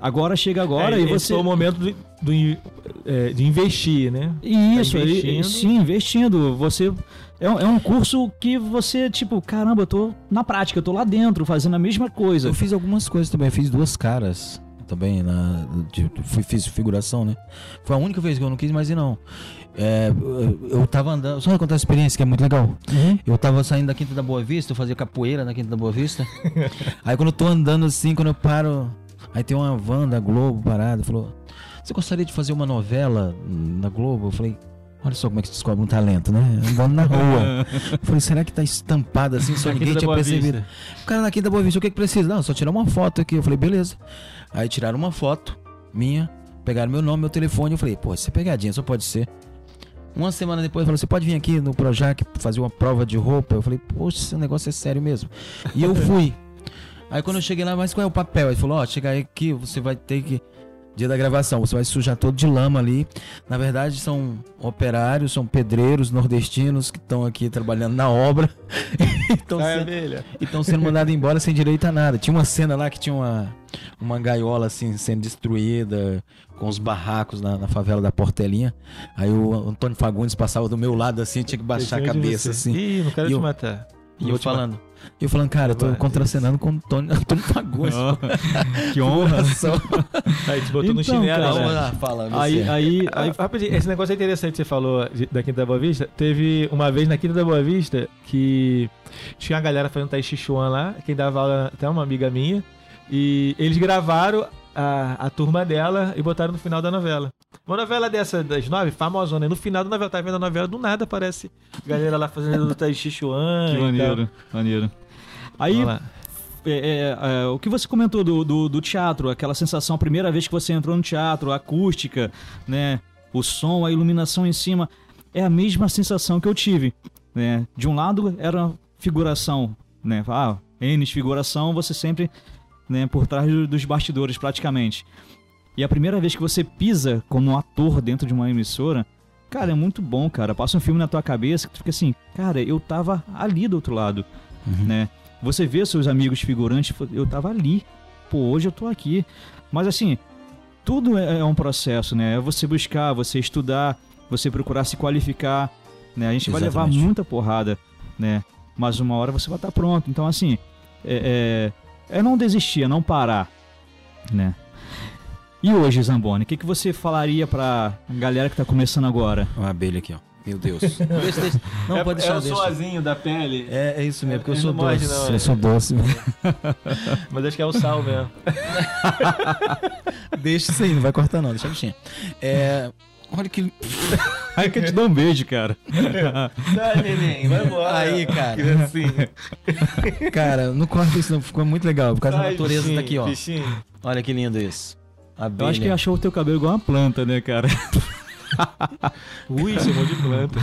Agora chega agora É, e esse você. foi o momento do, do in- é, de investir, né? Isso, Tá aí, investindo. sim, investindo. Você. É, um- é um curso que você, tipo, caramba, eu tô na prática, eu tô lá dentro fazendo a mesma coisa. Eu fiz algumas coisas também, eu fiz duas caras também, na, de, fui, fiz figuração, né? Foi a única vez que eu não quis mais ir, não. É, eu, eu tava andando, só contar a experiência que é muito legal. Eu tava saindo da Quinta da Boa Vista, eu fazia capoeira na Quinta da Boa Vista. aí quando eu tô andando assim, quando eu paro, aí tem uma van da Globo parada, falou: Você gostaria de fazer uma novela na Globo? Eu falei. Olha só como é que se descobre um talento, né? Andando na rua. Eu falei, será que tá estampado assim, só ninguém da tinha percebido? O cara na Quinta Boa Vista, o que que precisa? Não, só tirar uma foto aqui. Eu falei, beleza. Aí tiraram uma foto minha, pegaram meu nome, meu telefone. Eu falei, pô, isso é pegadinha, só pode ser. Uma semana depois, falou, você pode vir aqui no Projac fazer uma prova de roupa? Eu falei, poxa, esse negócio é sério mesmo. E eu fui. Aí quando eu cheguei lá, mas qual é o papel? Ele falou, ó, chegar aqui, você vai ter que... Dia da gravação, você vai sujar todo de lama ali. Na verdade, são operários, são pedreiros nordestinos que estão aqui trabalhando na obra. É sendo- e estão sendo mandados embora sem direito a nada. Tinha uma cena lá que tinha uma, uma gaiola assim sendo destruída, com os barracos na, na favela da Portelinha. Aí o Antônio Fagundes passava do meu lado assim, tinha que baixar a cabeça assim. Ih, não quero E te eu- matar. E eu te falando. E eu falando, cara, eu tô Vai, contracenando com o Antônio, Antônio Fagundes. que honra. Aí te botou no Então, chinelo. cara, né? Vamos lá, fala. Você. Aí, aí, Ah, aí rapidinho, esse negócio é interessante que você falou da Quinta da Boa Vista. Teve uma vez na Quinta da Boa Vista que tinha a galera fazendo Tai Chi Chuan lá, quem dava aula até uma amiga minha, e eles gravaram a, a turma dela e botaram no final da novela. Uma novela dessa das nove, famosona, e no final da novela, tá vendo a novela, do nada aparece a galera lá fazendo Tai Chi Chuan. que maneiro, maneiro. Aí, é, é, é, o que você comentou do, do, do teatro, aquela sensação, a primeira vez que você entrou no teatro, a acústica, né? O som, a iluminação em cima, é a mesma sensação que eu tive. Né? De um lado era figuração, né? Ah, N figuração, você sempre né, por trás do- dos bastidores, praticamente. E a primeira vez que você pisa como um ator dentro de uma emissora, cara, é muito bom, cara. Passa um filme na tua cabeça que tu fica assim, cara, eu tava ali do outro lado, né? Você vê seus amigos figurantes, eu tava ali. Pô, hoje eu tô aqui. Mas assim, tudo é é um processo, né? É você buscar, você estudar, você procurar se qualificar, né? A gente vai levar Exatamente. muita porrada, né? Mas uma hora você vai estar pronto. Então, assim, é, é, é não desistir, é não parar, né? E hoje, Zamboni, o que, que você falaria pra galera que tá começando agora? Uma abelha aqui, ó. Meu Deus. deixa, deixa. Não, é, pode deixar, é o deixa. sozinho da pele. É, é isso mesmo, porque eu Ele sou morde, doce. não, é. eu sou doce. Mas acho que é o sal mesmo. deixa isso aí, não vai cortar não, deixa a bichinha. É, olha que... Aí que eu te dou um beijo, cara. Sai, neném, vai embora. Aí, cara. Criancinha. Cara, não corta isso não, ficou muito legal, por causa da Sai, natureza bichinho, tá aqui, ó. bichinho. Olha que lindo isso. Abelha. Eu acho que achou o teu cabelo igual uma planta, né, cara? Ui, chamou de planta.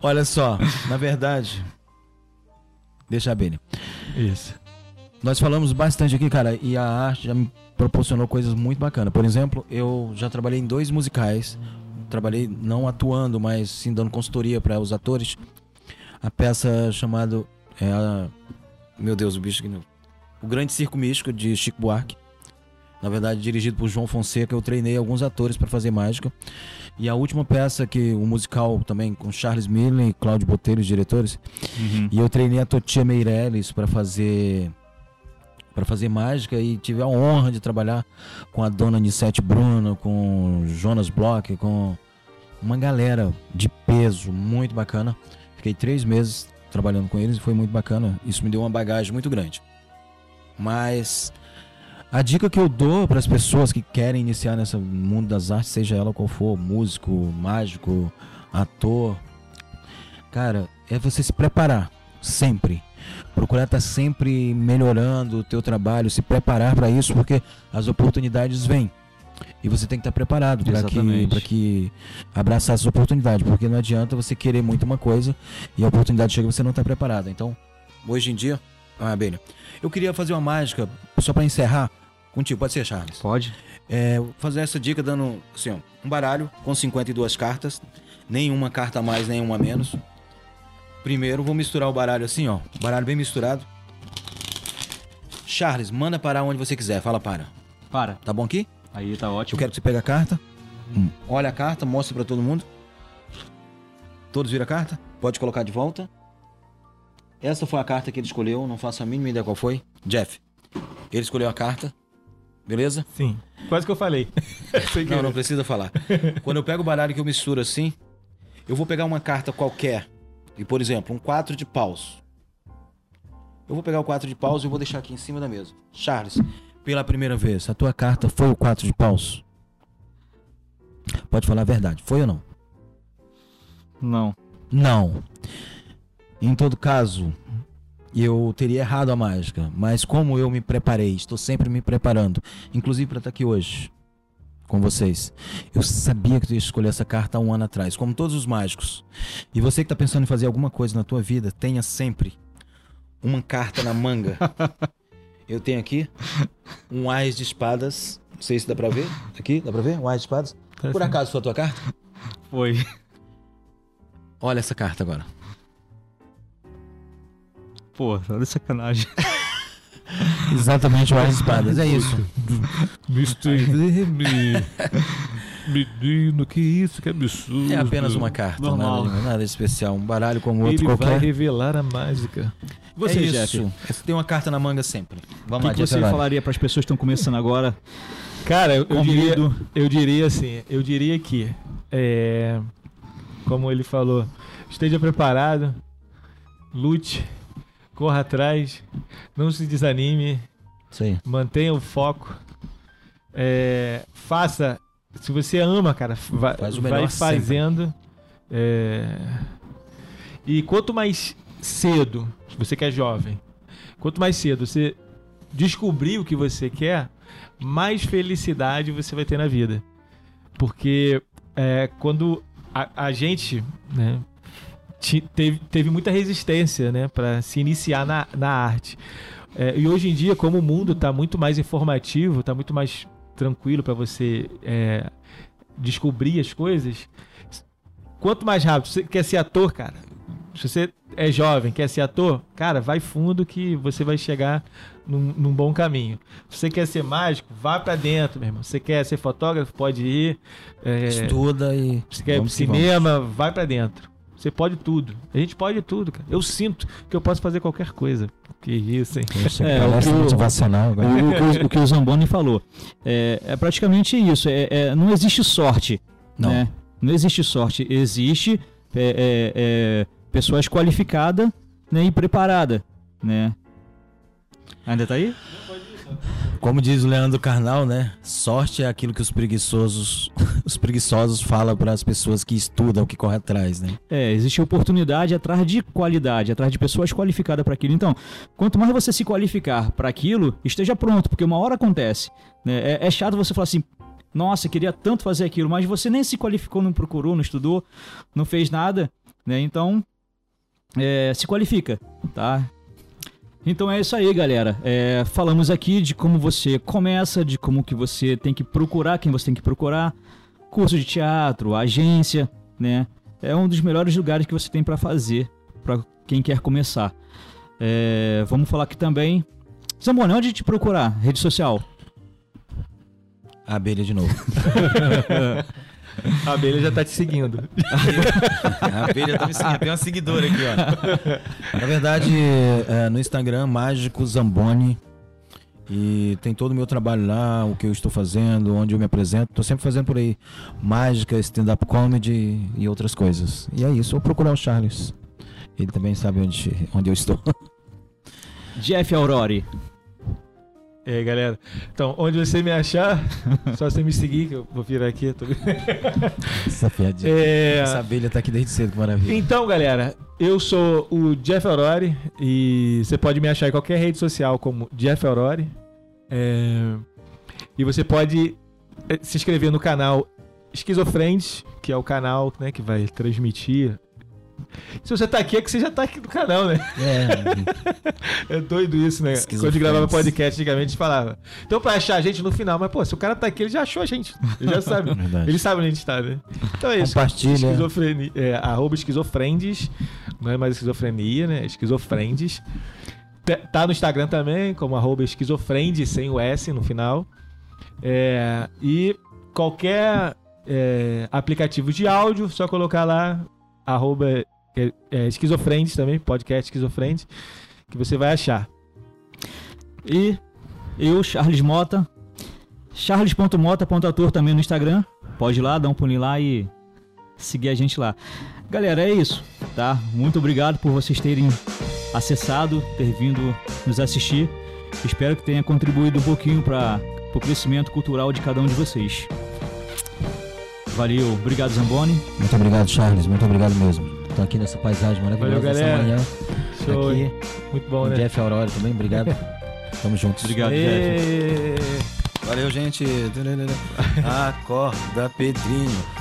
Olha só, na verdade... Deixa a abelha. Isso. Nós falamos bastante aqui, cara, e a arte já me proporcionou coisas muito bacanas. Por exemplo, eu já trabalhei em dois musicais. Trabalhei não atuando, mas sim dando consultoria para os atores. A peça chamada. É meu Deus, o bicho que. O Grande Circo Místico de Chico Buarque. Na verdade, dirigido por João Fonseca, eu treinei alguns atores para fazer mágica. E a última peça, que o musical também com Charles Miller e Cláudio Botelho, os diretores, e eu treinei a Totia Meirelles para fazer para fazer mágica e tive a honra de trabalhar com a dona Nissete Bruno, com Jonas Bloch, com uma galera de peso muito bacana. Fiquei três meses trabalhando com eles e foi muito bacana. Isso me deu uma bagagem muito grande. Mas A dica que eu dou para as pessoas que querem iniciar nesse mundo das artes, seja ela qual for, músico, mágico, ator, cara, é você se preparar sempre. Procurar estar sempre melhorando o teu trabalho, se preparar para isso, porque as oportunidades vêm. E você tem que estar preparado para que, pra que abraçar essas oportunidades, porque não adianta você querer muito uma coisa e a oportunidade chega e você não está preparado. Então, hoje em dia, ah, abelha, eu queria fazer uma mágica, só para encerrar, contigo, pode ser, Charles? Pode? É, vou fazer essa dica dando assim, ó, um baralho com 52 cartas, nenhuma carta a mais, nenhuma a menos. Primeiro vou misturar o baralho assim, ó, baralho bem misturado. Charles, manda parar onde você quiser, fala para. Para. Tá bom aqui? Aí tá Eu ótimo. quero que você pegue a carta. Hum. Olha a carta, mostra pra todo mundo. Todos viram a carta? Pode colocar de volta. Essa foi a carta que ele escolheu, não faço a mínima ideia qual foi. Jeff, ele escolheu a carta. Beleza? Sim. Quase que eu falei. Não, não precisa falar. Quando eu pego o baralho que eu misturo assim, eu vou pegar uma carta qualquer. E, por exemplo, um 4 de paus. Eu vou pegar o 4 de paus e vou deixar aqui em cima da mesa. Charles, pela primeira vez, a tua carta foi o 4 de paus? Pode falar a verdade, foi ou não? Não. Não. Em todo caso, eu teria errado a mágica, mas como eu me preparei, estou sempre me preparando, inclusive para estar aqui hoje com vocês. Eu sabia que tu ia escolher essa carta há um ano atrás, como todos os mágicos. E você que está pensando em fazer alguma coisa na tua vida, tenha sempre uma carta na manga. Eu tenho aqui um ás de espadas. Não sei se dá pra ver. Aqui, dá pra ver? Um ás de espadas. Tá Por assim. acaso foi a tua carta? Foi. Olha essa carta agora. Pô, tá de sacanagem. Exatamente o de espadas. É isso. Mr. Menino, que isso, que absurdo. É apenas uma carta, Normal. nada, de- nada especial. Um baralho como outro Ele vai qualquer. revelar a mágica. Você, é Jeff, isso. Você tem uma carta na manga sempre. o Vamos que, lá, que você Arara. falaria para as pessoas que estão começando agora? Cara, eu, eu diria, eu diria assim, eu diria que, é, como ele falou, esteja preparado, lute, corra atrás, não se desanime, aí. mantenha o foco, é, faça, se você ama, cara, vai, Faz vai fazendo, é, e quanto mais cedo, se você que é jovem, quanto mais cedo você descobrir o que você quer, mais felicidade você vai ter na vida. Porque é, quando a, a gente né, teve, teve muita resistência né, para se iniciar na, na arte. É, e hoje em dia, como o mundo está muito mais informativo, está muito mais tranquilo para você é, descobrir as coisas, quanto mais rápido você quer ser ator, cara. Se você é jovem, quer ser ator, cara, vai fundo que você vai chegar num, num bom caminho. Se você quer ser mágico, vá pra dentro, meu irmão. Se você quer ser fotógrafo, pode ir. É, Estuda e. se quer cinema, vai pra dentro. Você pode tudo. A gente pode tudo, cara. Eu sinto que eu posso fazer qualquer coisa. Que isso, hein? Isso É, é, o palestra que o- motivacional O, agora. o que o- o que o Zamboni falou. É, é praticamente isso. É, é- não existe sorte. Não. Né? Não existe sorte. Existe é, é, é, pessoas qualificadas né, e preparadas. Né? Ainda tá aí? Como diz o Leandro Carnal, né? Sorte é aquilo que os preguiçosos, os preguiçosos falam para as pessoas que estudam, que correm atrás, né? É, existe oportunidade atrás de qualidade, atrás de pessoas qualificadas para aquilo. Então, quanto mais você se qualificar para aquilo, esteja pronto, porque uma hora acontece. né? É, é chato você falar assim, nossa, queria tanto fazer aquilo, mas você nem se qualificou, não procurou, não estudou, não fez nada, né? Então, é, se qualifica, tá? Então é isso aí, galera. É, falamos aqui de como você começa, de como que você tem que procurar, quem você tem que procurar, curso de teatro, agência, né? É um dos melhores lugares que você tem para fazer para quem quer começar. É, vamos falar aqui também. Zamboni, onde te procurar? Rede social? A abelha de novo. A abelha já tá te seguindo. A abelha tá me seguindo. Tem uma seguidora aqui, ó. Na verdade, é, no Instagram, Mágico Zamboni. E tem todo o meu trabalho lá, o que eu estou fazendo, onde eu me apresento. Tô sempre fazendo por aí mágica, stand-up comedy e outras coisas. E é isso, vou procurar o Charles. Ele também sabe onde, onde eu estou. Jeff Aurori. É, galera. Então, onde você me achar, só você me seguir, que eu vou virar aqui. Tô... Essa piadinha. É, Essa abelha tá aqui desde cedo, que maravilha. Então, galera, eu sou o Jeff Aurori e você pode me achar em qualquer rede social como Jeff Aurori. É, E você pode eh, se inscrever no canal Esquizofrentes, que é o canal né, que vai transmitir. Se você tá aqui, é que você já tá aqui no canal, né? É, É doido isso, né? Quando gravava podcast, antigamente falava. Então, pra achar a gente no final, mas pô, se o cara tá aqui, ele já achou a gente. Ele já sabe. Verdade. ele sabe onde a gente tá, né? Então é isso. Compartilha. Esquizofrenia, é, arroba esquizofrendes, não é mais esquizofrenia, né? Esquizofrendes. Tá no Instagram também, como arroba esquizofrendes, sem o S no final. É, e qualquer é, aplicativo de áudio, só colocar lá, arroba é, é, esquizofrendes também, podcast esquizofrendes, que você vai achar. E eu, Charles Mota, charles.mota.ator também no Instagram. Pode ir lá, dar um pulinho lá e seguir a gente lá. Galera, é isso, tá? Muito obrigado por vocês terem acessado, ter vindo nos assistir. Espero que tenha contribuído um pouquinho para o crescimento cultural de cada um de vocês. Valeu, obrigado Zamboni. Muito obrigado, Charles. Muito obrigado mesmo. Tô aqui nessa paisagem maravilhosa Valeu, galera. manhã. Show? Aqui, Muito bom, o né? Jeff Aurora também, obrigado. Tamo juntos. Obrigado, Jeff. Valeu, gente. Acorda, Pedrinho.